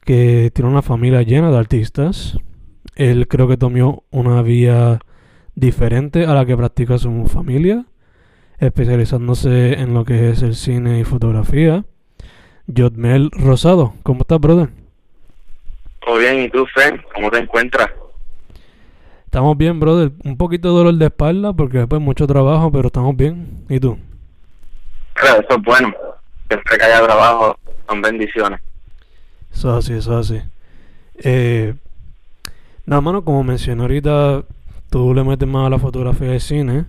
que tiene una familia llena de artistas. Él creo que tomó una vía diferente a la que practica su familia, especializándose en lo que es el cine y fotografía. Jotmel Rosado, ¿cómo estás, brother? Todo bien, ¿y tú, Fen? ¿Cómo te encuentras? Estamos bien, brother. Un poquito de dolor de espalda porque después mucho trabajo, pero estamos bien. ¿Y tú? Claro, eso es bueno. Siempre que haya trabajo son bendiciones. Eso es así, eso es así. Eh, nada, mano, como mencioné ahorita, tú le metes más a la fotografía de cine,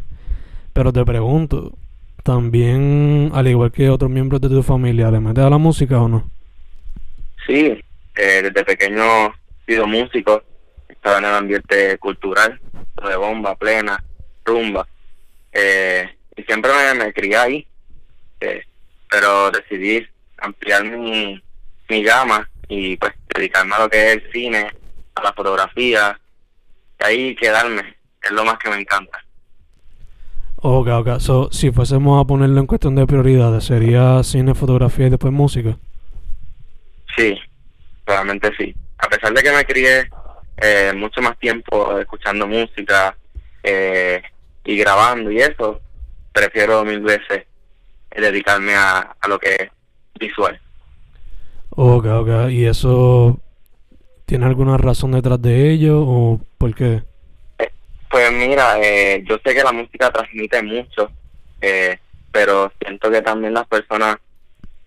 pero te pregunto, ¿también, al igual que otros miembros de tu familia, le metes a la música o no? Sí, eh, desde pequeño he sido músico, estaba en el ambiente cultural, de bomba, plena, rumba, eh, y siempre me, me crié ahí, eh, pero decidí ampliar mi, mi gama y pues dedicarme a lo que es el cine, a la fotografía, y ahí quedarme, es lo más que me encanta. Ok, ok. So, si fuésemos a ponerlo en cuestión de prioridades, ¿sería cine, fotografía y después música? Sí, realmente sí. A pesar de que me crié eh, mucho más tiempo escuchando música eh, y grabando y eso, prefiero mil veces dedicarme a, a lo que es visual. Ok, ok. ¿Y eso tiene alguna razón detrás de ello o por qué? Pues mira, eh, yo sé que la música transmite mucho, eh, pero siento que también las personas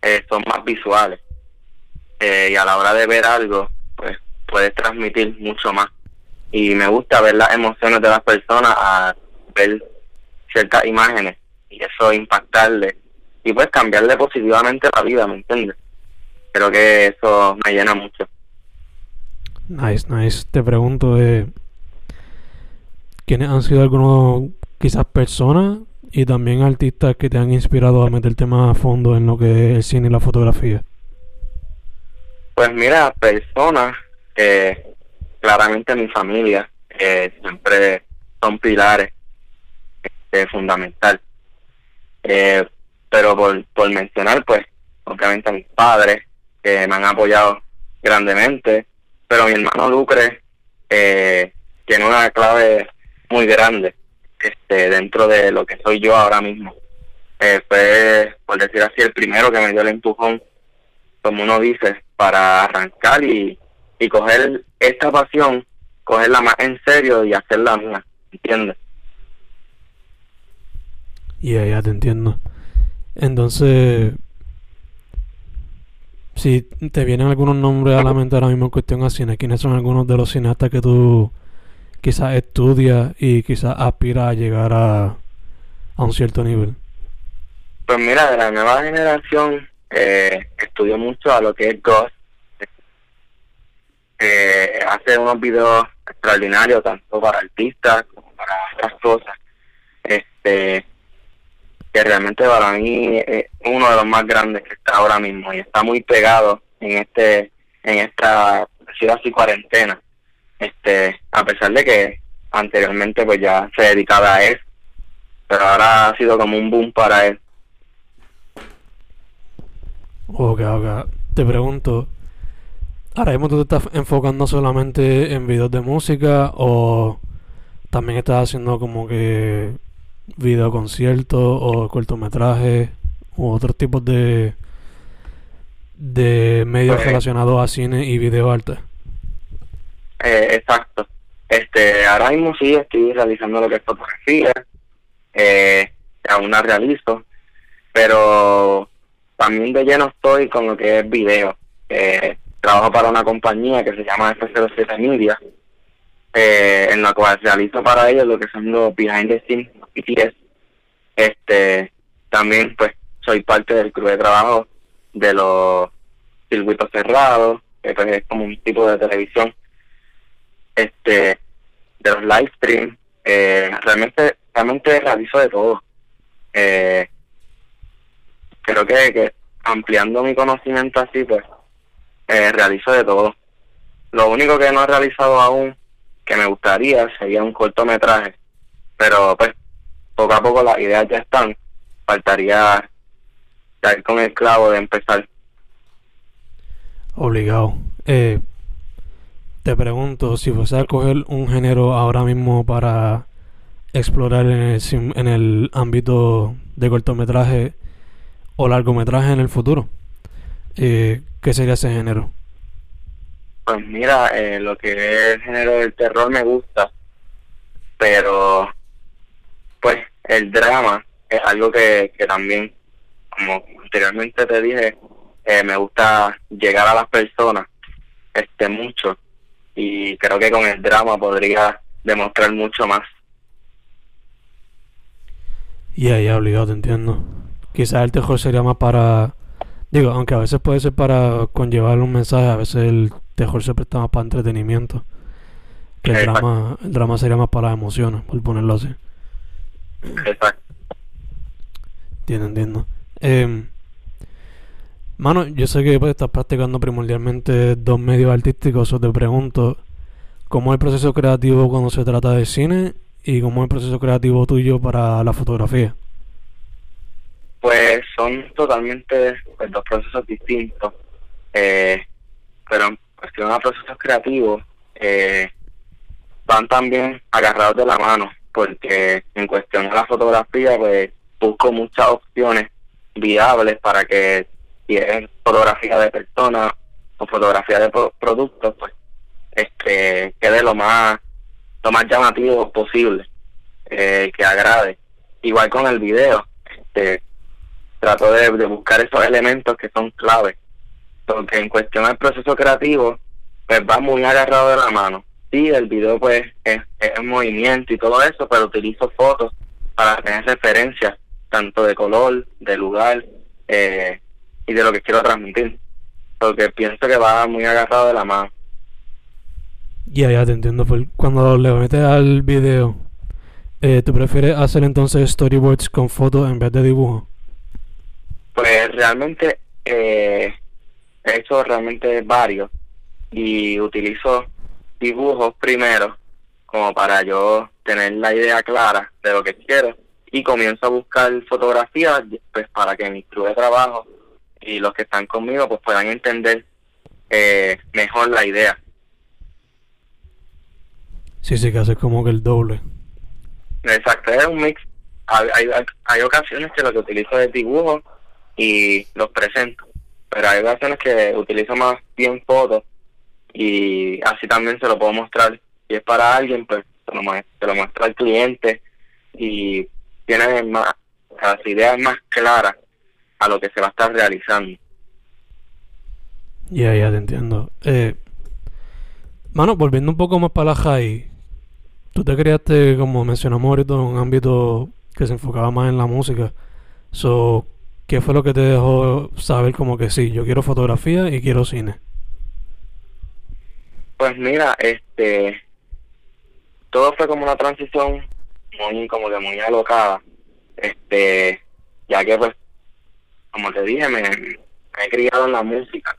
eh, son más visuales. Eh, y a la hora de ver algo, pues puedes transmitir mucho más. Y me gusta ver las emociones de las personas a ver ciertas imágenes y eso impactarle y pues cambiarle positivamente la vida, ¿me entiendes? Creo que eso me llena mucho. Nice, nice. Te pregunto, eh, ¿quiénes han sido algunos, quizás personas y también artistas que te han inspirado a meterte más a fondo en lo que es el cine y la fotografía? Pues mira, personas que claramente mi familia eh, siempre son pilares este, fundamental. Eh, pero por, por mencionar, pues, obviamente a mis padres, que me han apoyado grandemente, pero mi hermano Lucre eh, tiene una clave muy grande este dentro de lo que soy yo ahora mismo. Eh, fue, por decir así, el primero que me dio el empujón, como uno dice, para arrancar y, y coger esta pasión, cogerla más en serio y hacerla mía, ¿entiendes? Ya, ya te entiendo. Entonces, si te vienen algunos nombres a la mente ahora mismo en cuestión a cine, ¿quiénes son algunos de los cineastas que tú quizás estudias y quizás aspiras a llegar a, a un cierto nivel? Pues mira, de la nueva generación eh, estudio mucho a lo que es Ghost. Eh, hace unos videos extraordinarios tanto para artistas como para otras cosas. Este que realmente para mí es uno de los más grandes que está ahora mismo y está muy pegado en este en esta sido así cuarentena. Este, a pesar de que anteriormente pues ya se dedicaba a él, pero ahora ha sido como un boom para él. Ok, ok. Te pregunto, ahora mismo tú te estás enfocando solamente en videos de música o también estás haciendo como que video conciertos o cortometrajes u otros tipos de de medios Pues- relacionados a cine y video arte. Eh, exacto. Este, ahora mismo sí estoy realizando lo que es fotografía, eh, aún la realizo, pero también de lleno estoy con lo que es video. Eh, trabajo para una compañía que se llama F07 Media, eh, en la cual realizo para ellos lo que son los behind the scenes, BTS. Este, también pues soy parte del crew de trabajo de los circuitos cerrados, que pues, es como un tipo de televisión este de los live streams eh, realmente realmente realizo de todo eh, creo que, que ampliando mi conocimiento así pues eh, realizo de todo lo único que no he realizado aún que me gustaría sería un cortometraje pero pues poco a poco las ideas ya están faltaría dar con el clavo de empezar Obligado. Eh, te pregunto, si fuese a coger un género ahora mismo para explorar en el, en el ámbito de cortometraje o largometraje en el futuro, eh, ¿qué sería ese género? Pues mira, eh, lo que es el género del terror me gusta, pero pues el drama es algo que, que también, como anteriormente te dije, eh, me gusta llegar a las personas este mucho y creo que con el drama podría demostrar mucho más. Ya, ya, obligado, te entiendo. Quizás el terror sería más para... Digo, aunque a veces puede ser para conllevar un mensaje, a veces el terror se presta más para entretenimiento. Que el drama, el drama sería más para las emociones, por ponerlo así. Exacto. Entiendo, entiendo. Em, mano, yo sé que pues, estás practicando primordialmente dos medios artísticos, o te pregunto, ¿cómo es el proceso creativo cuando se trata de cine y cómo es el proceso creativo tuyo para la fotografía? Pues son totalmente pues, dos procesos distintos, eh, pero en cuestión a procesos creativos, eh, van también agarrados de la mano, porque en cuestión a la fotografía, pues busco muchas opciones viables para que si es fotografía de personas o fotografía de pro- productos, pues este quede lo más lo más llamativo posible, eh, que agrade. Igual con el video, este trato de, de buscar esos elementos que son claves, porque en cuestión del proceso creativo, pues va muy agarrado de la mano. Sí, el video pues es, es en movimiento y todo eso, pero utilizo fotos para tener referencias, tanto de color, de lugar eh, y de lo que quiero transmitir, porque pienso que va muy agarrado de la mano. Ya, ya te entiendo. cuando le metes al video, eh, ¿tú prefieres hacer entonces storyboards con fotos en vez de dibujo? Pues realmente eh, he hecho realmente varios y utilizo dibujos primero como para yo tener la idea clara de lo que quiero y comienzo a buscar fotografías pues para que mi crew de trabajo y los que están conmigo pues puedan entender eh, mejor la idea. Sí, sí, que haces como que el doble. Exacto, es un mix. Hay, hay, hay ocasiones que lo que utilizo es dibujo y los presento, pero hay ocasiones que utilizo más bien fotos y así también se lo puedo mostrar. Si es para alguien, pues se lo, se lo muestro al cliente y tiene más, las ideas más claras a lo que se va a estar realizando. Ya, ya te entiendo. Eh, mano, volviendo un poco más para la high, tú te criaste, como mencionamos ahorita, en un ámbito que se enfocaba más en la música. So, ¿qué fue lo que te dejó saber como que sí, yo quiero fotografía y quiero cine? Pues mira, este, todo fue como una transición muy, como que muy alocada, este, ya que pues, como te dije, me, me he criado en la música,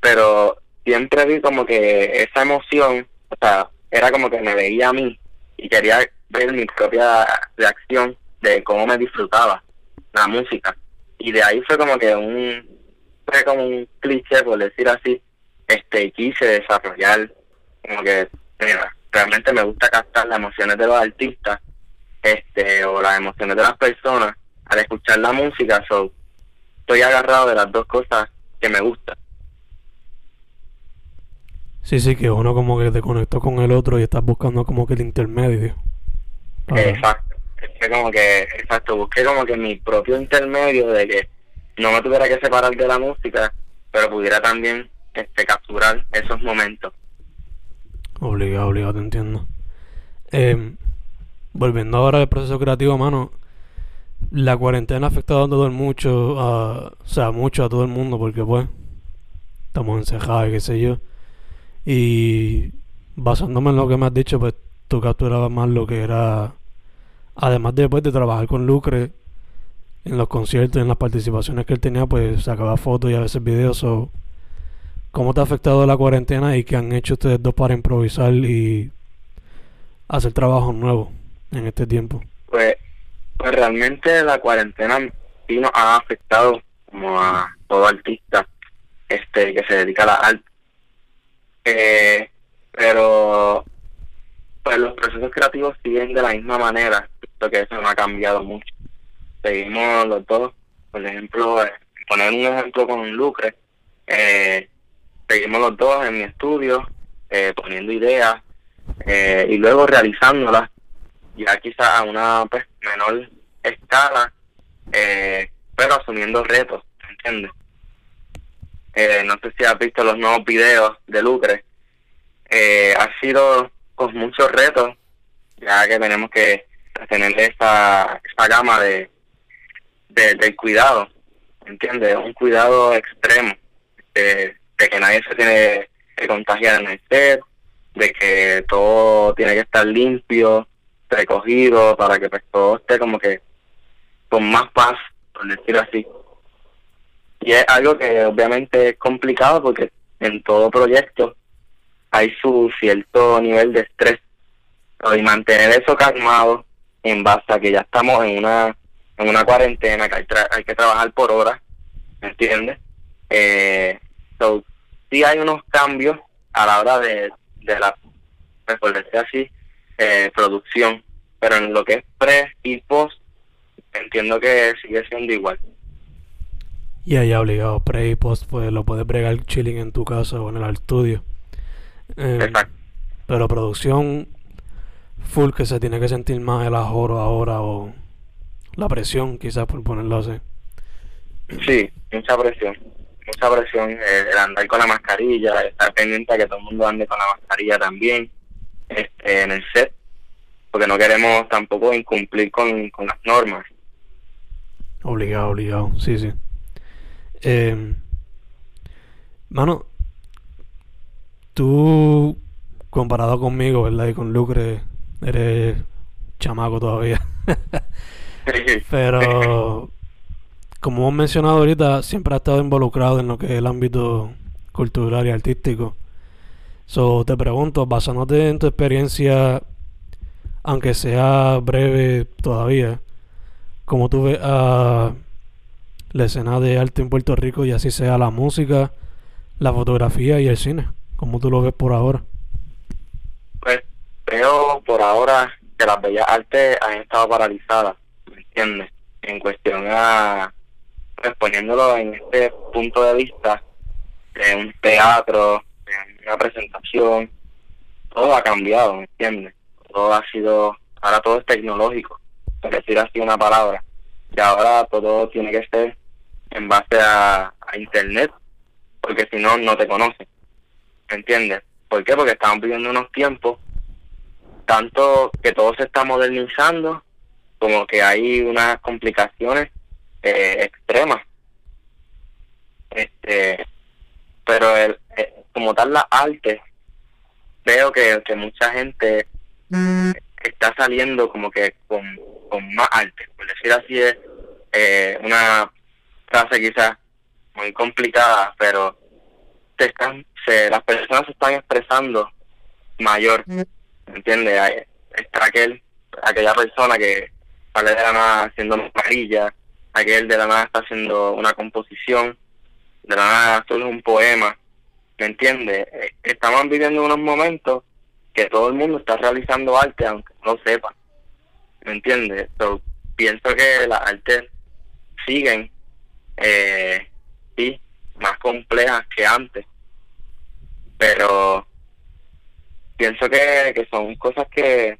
pero siempre vi como que esa emoción, o sea, era como que me veía a mí y quería ver mi propia reacción de cómo me disfrutaba la música. Y de ahí fue como que un, fue como un cliché, por decir así, este, quise desarrollar, como que, mira, realmente me gusta captar las emociones de los artistas, este, o las emociones de las personas al escuchar la música, so, estoy agarrado de las dos cosas que me gustan. Sí, sí, que uno como que te conectó con el otro y estás buscando como que el intermedio. Exacto. Es como que, exacto, busqué como que mi propio intermedio de que no me tuviera que separar de la música, pero pudiera también este capturar esos momentos. Obligado, obligado, te entiendo. Eh, volviendo ahora al proceso creativo, mano, la cuarentena ha afectado a todo mucho, a, o sea, mucho a todo el mundo porque pues estamos encejados y qué sé yo. Y basándome en lo que me has dicho, pues tú capturabas más lo que era, además de, pues, de trabajar con Lucre en los conciertos, en las participaciones que él tenía, pues sacaba fotos y a veces videos. O, ¿Cómo te ha afectado la cuarentena y qué han hecho ustedes dos para improvisar y hacer trabajo nuevo en este tiempo? Pues, pues realmente la cuarentena sí nos ha afectado como a todo artista este que se dedica a la arte. Eh, pero pues los procesos creativos siguen de la misma manera, Creo que eso no ha cambiado mucho. Seguimos los dos, por ejemplo, eh, poner un ejemplo con Lucre, eh, seguimos los dos en mi estudio, eh, poniendo ideas eh, y luego realizándolas, ya quizás a una pues, menor escala, eh, pero asumiendo retos, ¿entiendes? Eh, no sé si has visto los nuevos videos de Lucre. Eh, ha sido con muchos retos, ya que tenemos que tener esa, esa gama de, de del cuidado, ¿entiendes? Un cuidado extremo, de, de que nadie se tiene que contagiar en el set, de que todo tiene que estar limpio, recogido, para que pues, todo esté como que con más paz, por decirlo así. Y es algo que obviamente es complicado porque en todo proyecto hay su cierto nivel de estrés. Y mantener eso calmado en base a que ya estamos en una en una cuarentena, que hay, hay que trabajar por horas, ¿me entiendes? Eh, so, sí hay unos cambios a la hora de, de la, por decir así, eh, producción, pero en lo que es pre y post, entiendo que sigue siendo igual. Y allá obligado, pre y post, pues lo puedes bregar chilling en tu casa o en el estudio. Eh, Exacto. pero producción full que se tiene que sentir más el ajoro ahora o la presión, quizás por ponerlo así. Sí, mucha presión. Mucha presión. eh, el andar con la mascarilla, estar pendiente a que todo el mundo ande con la mascarilla también este, en el set, porque no queremos tampoco incumplir con, con las normas. Obligado, obligado, sí, sí. Eh, mano, tú, comparado conmigo, ¿verdad? Y con Lucre, eres chamaco todavía. Pero, como hemos mencionado ahorita, siempre has estado involucrado en lo que es el ámbito cultural y artístico. So, te pregunto, basándote en tu experiencia, aunque sea breve todavía, como tú ves a la escena de arte en Puerto Rico y así sea la música, la fotografía y el cine, como tú lo ves por ahora. Pues veo por ahora que las bellas artes han estado paralizadas, ¿me entiendes? En cuestión a, pues poniéndolo en este punto de vista, de un teatro, de una presentación, todo ha cambiado, ¿me entiendes? Todo ha sido, ahora todo es tecnológico, por decir así una palabra, y ahora todo tiene que ser en base a, internet, porque si no, no te conocen, ¿me entiendes? ¿Por qué? Porque estamos viviendo unos tiempos tanto que todo se está modernizando como que hay unas complicaciones eh, este pero el, eh, como tal la arte veo que, que mucha gente está saliendo como que con, con más arte por decir así es eh, una frase quizás muy complicada pero se están se, las personas se están expresando mayor, ¿entiendes? Está aquel, aquella persona que sale de la nada haciendo amarilla, aquel de la nada está haciendo una composición, de la nada solo un poema, ¿me entiendes? Eh, estamos viviendo unos momentos que todo el mundo está realizando arte aunque no sepa, ¿me entiendes? So, pienso que las artes siguen, eh, sí, más complejas que antes, pero pienso que, que son cosas que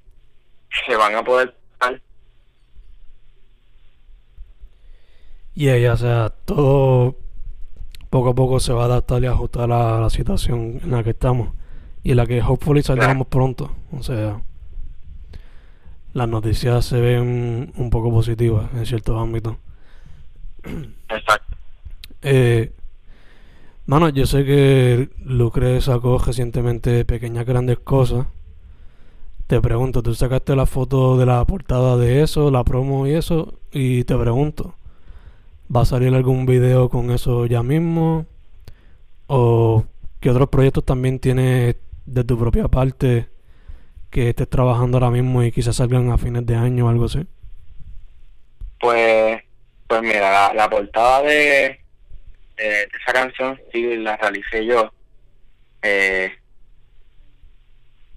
se van a poder. Y ella, o sea, todo poco a poco se va a adaptar y ajustar a la situación en la que estamos y en la que hopefully saldremos pronto. O sea, las noticias se ven un poco positivas en ciertos ámbitos. Exacto. Eh, mano, yo sé que Lucre sacó recientemente pequeñas grandes cosas. Te pregunto, tú sacaste la foto de la portada de eso, la promo y eso, y te pregunto, ¿va a salir algún video con eso ya mismo? ¿O qué otros proyectos también tienes de tu propia parte que estés trabajando ahora mismo y quizás salgan a fines de año o algo así? Pues, pues mira, la, portada de, esa canción sí la realicé yo. Eh,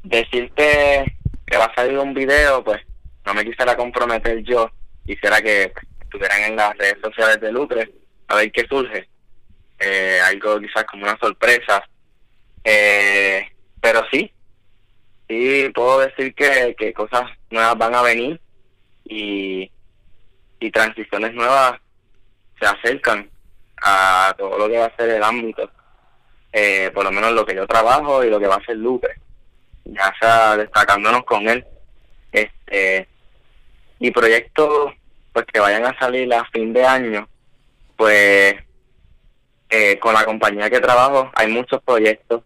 decirte que va a salir un video, pues no me quisiera comprometer yo. Quisiera que estuvieran en las redes sociales de Lucre a ver qué surge. Eh, algo quizás como una sorpresa. Eh, pero sí, sí puedo decir que, que cosas nuevas van a venir y, y transiciones nuevas se acercan a todo lo que va a ser el ámbito, eh, por lo menos lo que yo trabajo y lo que va a ser Lucre, ya sea destacándonos con él. Este, y proyectos pues que vayan a salir a fin de año, pues eh, con la compañía que trabajo hay muchos proyectos.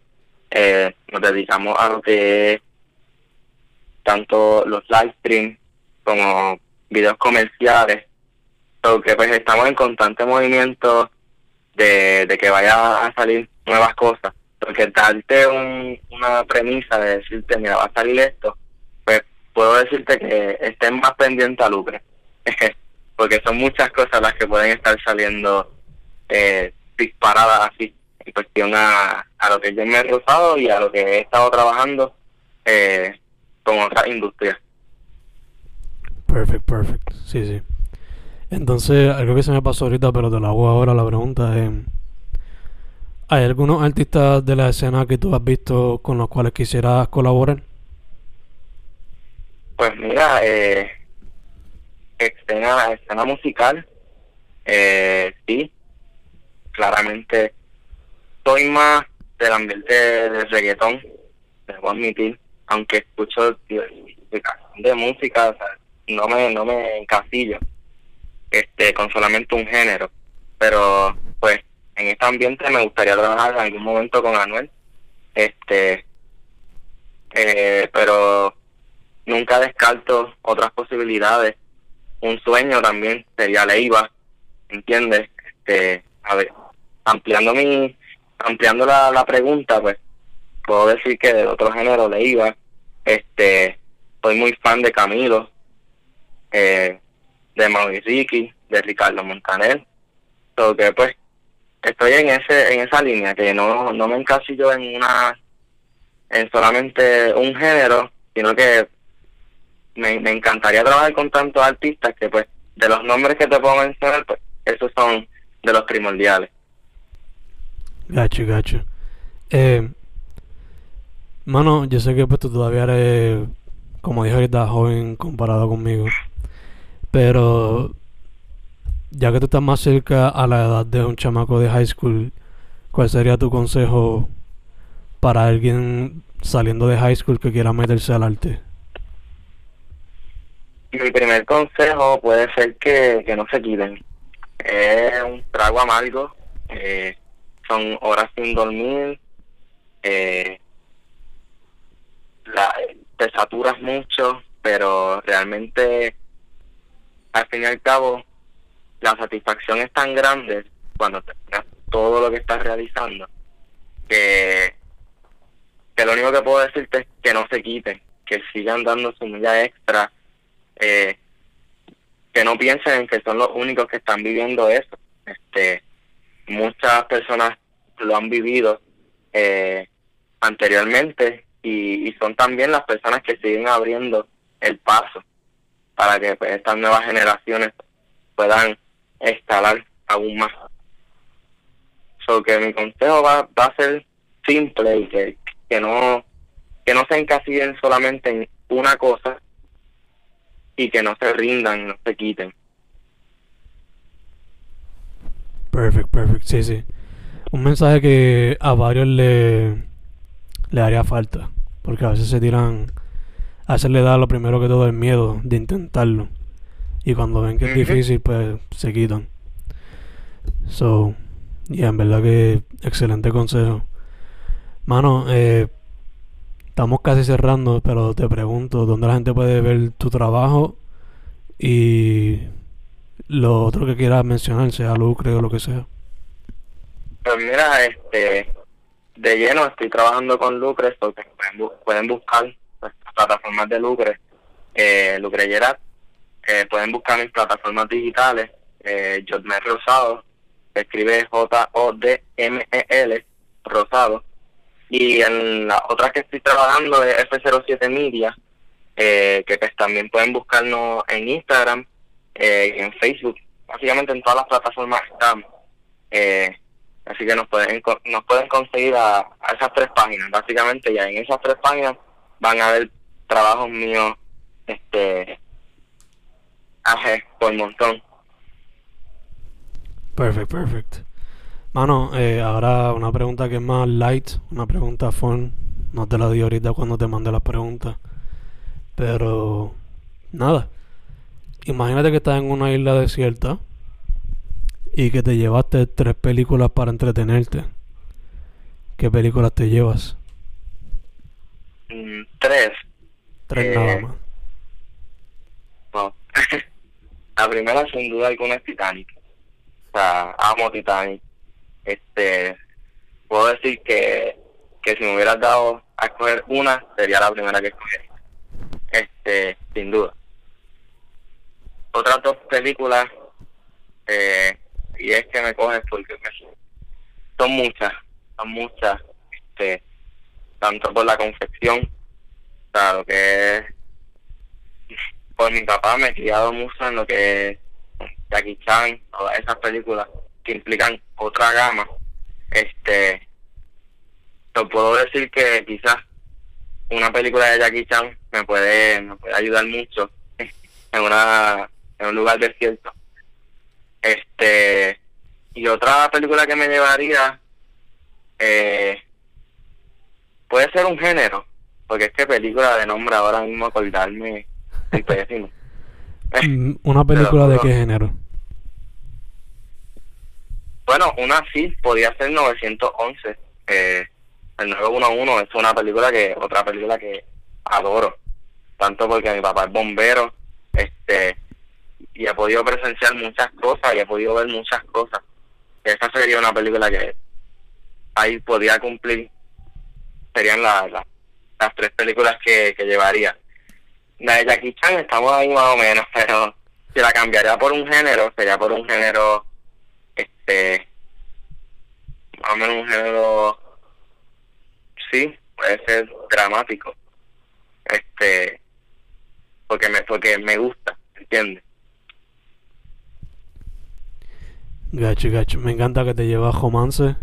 Eh, nos dedicamos a lo que tanto los live streams como videos comerciales, porque pues estamos en constante movimiento de, de que vaya a salir nuevas cosas, porque darte un, una premisa de decirte, mira, va a salir esto, pues puedo decirte que estén más pendientes a Lucre, porque son muchas cosas las que pueden estar saliendo eh, disparadas así en cuestión a, a lo que yo me he rozado y a lo que he estado trabajando eh, con otras industrias. Perfect, perfect. Sí, sí. Entonces, algo que se me pasó ahorita, pero te lo hago ahora la pregunta es... ¿Hay algunos artistas de la escena que tú has visto con los cuales quisieras colaborar? Pues mira, eh, escena, escena musical, eh, sí, claramente soy más del ambiente de reggaetón, debo admitir, aunque escucho de música, no me no me encasillo este con solamente un género, pero pues en este ambiente me gustaría trabajar en algún momento con Anuel, este, eh, pero nunca descarto otras posibilidades. Un sueño también sería Leiva, ¿entiendes? Este, a ver, ampliando mi ampliando la, la pregunta, pues puedo decir que de otro género le iba. Este, soy muy fan de Camilo, eh, de Mauricio de Ricardo Montaner. So que pues estoy en ese en esa línea que no no me encasillo en una en solamente un género, sino que me, me encantaría trabajar con tantos artistas que pues de los nombres que te puedo mencionar, pues esos son de los primordiales. Gacho, gacho. Eh, mano, yo sé que pues tú todavía eres, como dije ahorita, joven comparado conmigo. Pero ya que tú estás más cerca a la edad de un chamaco de high school, ¿cuál sería tu consejo para alguien saliendo de high school que quiera meterse al arte? Mi primer consejo puede ser que, que no se quiten. Es un trago amargo. Eh, son horas sin dormir, eh, la, te saturas mucho, pero realmente al fin y al cabo la satisfacción es tan grande cuando terminas todo lo que estás realizando que que lo único que puedo decirte es que no se quiten, que sigan dando su milla extra, eh, que no piensen en que son los únicos que están viviendo eso. Este, muchas personas lo han vivido eh, anteriormente y, y son también las personas que siguen abriendo el paso para que pues, estas nuevas generaciones puedan escalar aún más. So que mi consejo va, va a ser simple y que, que no que no se encasillen solamente en una cosa y que no se rindan, no se quiten. Perfect, perfect, sí, sí. Un mensaje que a varios le, le haría falta, porque a veces se tiran, a veces le da lo primero que todo el miedo de intentarlo. Y cuando ven que es difícil, pues se quitan. So, y en verdad que excelente consejo. Mano, eh, estamos casi cerrando, pero te pregunto, ¿dónde la gente puede ver tu trabajo? Y lo otro que quieras mencionar, sea lucre o lo que sea. Pues mira, este, de lleno estoy trabajando con Lucre, porque pueden, pueden buscar las plataformas de Lucre, eh, Lucre eh, pueden buscar mis plataformas digitales, eh, Rosado, escribe J-O-D-M-E-L, Rosado, y en la otra que estoy trabajando es F07 Media, eh, que pues también pueden buscarnos en Instagram eh, en Facebook, básicamente en todas las plataformas estamos. Eh, Así que nos pueden nos pueden conseguir a, a esas tres páginas, básicamente, ya en esas tres páginas van a ver trabajos míos, este, aje, por montón. Perfect, perfect. Mano, eh, ahora una pregunta que es más light, una pregunta fun. No te la di ahorita cuando te mandé las preguntas. Pero, nada. Imagínate que estás en una isla desierta y que te llevaste tres películas para entretenerte. ¿Qué películas te llevas? Mm, tres, Tres Eh, nada más. no. La primera, sin duda alguna, es Titanic. O sea, amo Titanic. Este, puedo decir que, que si me hubieras dado a escoger una, sería la primera que escogería. Este, sin duda. Otras dos películas, eh, y es que me coges porque me- son muchas, son muchas, este, tanto por la confección, o sea, lo que es por mi papá me he criado mucho en lo que es Jackie Chan, todas esas películas que implican otra gama. Este, te puedo decir que quizás una película de Jackie Chan me puede, me puede ayudar mucho en una en un lugar desierto. Este, y otra película que me llevaría eh, puede ser un género, porque es que película de nombre ahora mismo acordarme es pésimo. Mm, ¿Una película de qué género? Bueno, una sí, podía ser 911. Eh, el 911 es una película que, otra película que adoro. Tanto porque mi papá es bombero, este, y he podido presenciar muchas cosas y he podido ver muchas cosas. Esa sería una película que ahí podía cumplir. Serían la- la- las tres películas que, que llevaría. La de Jackie Chan estamos ahí más o menos, pero si la cambiaría por un género, sería por un género este más o menos un género sí puede ser dramático este porque me porque me gusta ¿entiendes? Gacho, gacho. Me encanta que te llevas romance,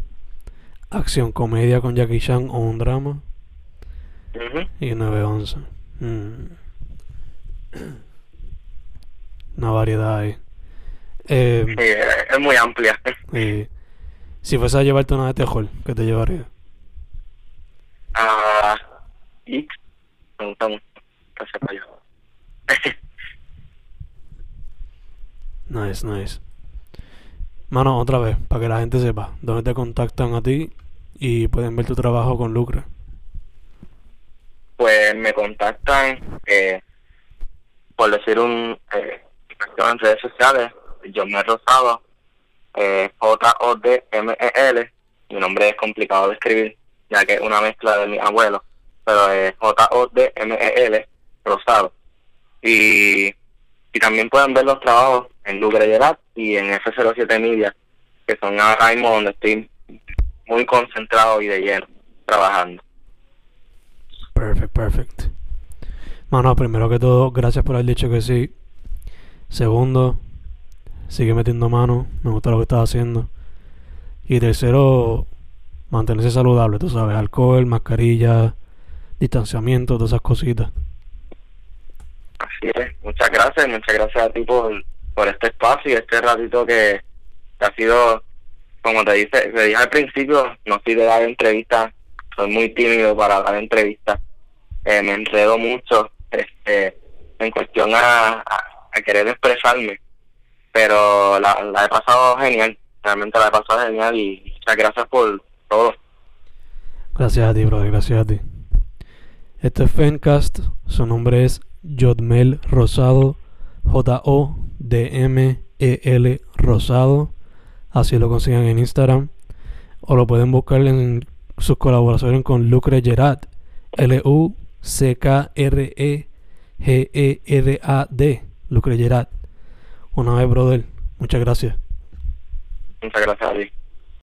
acción, comedia con Jackie Chan o un drama. Y 911. Mm. Una variedad ahí. Eh, Sí, es, muy amplia y si fuese a llevarte una de terror, ¿qué te llevaría? ah y me gusta mucho Nice, nice. Mano, otra vez, para que la gente sepa, dónde te contactan a ti y pueden ver tu trabajo con Lucre. pues me contactan eh, por decir un eh, en redes sociales John Me Rosado eh, J-O-D-M-E-L mi nombre es complicado de escribir ya que es una mezcla de mi abuelo pero es J-O-D-M-E-L, Rosado. Y, y también pueden ver los trabajos en Lucre Gerat y en F07 Media, que son ahora mismo donde estoy muy concentrado y de lleno trabajando. Perfect, perfect. Mano, primero que todo, gracias por haber dicho que sí. Segundo, sigue metiendo mano, me gusta lo que estás haciendo. Y tercero, mantenerse saludable, tú sabes, alcohol, mascarilla, distanciamiento, todas esas cositas. Así es, muchas gracias, muchas gracias a ti por, por este espacio y este ratito que, ha sido, como te, dice, te dije al principio, no soy de dar entrevistas, soy muy tímido para dar entrevistas, eh, me enredo mucho este, en cuestión a, a, querer expresarme, pero la, la he pasado genial, realmente la he pasado genial y muchas gracias por todo. Gracias a ti, brother, gracias a ti. Este es Fencast, su nombre es Jodmel Rosado, J-O-D-M-E-L Rosado, así lo consiguen en Instagram, o lo pueden buscar en sus colaboraciones con Lucre Gerard, L-U-C-K-R-E-G-E-R-A-D, Lucre Gerard. Una vez, brother, muchas gracias. Muchas gracias a ti.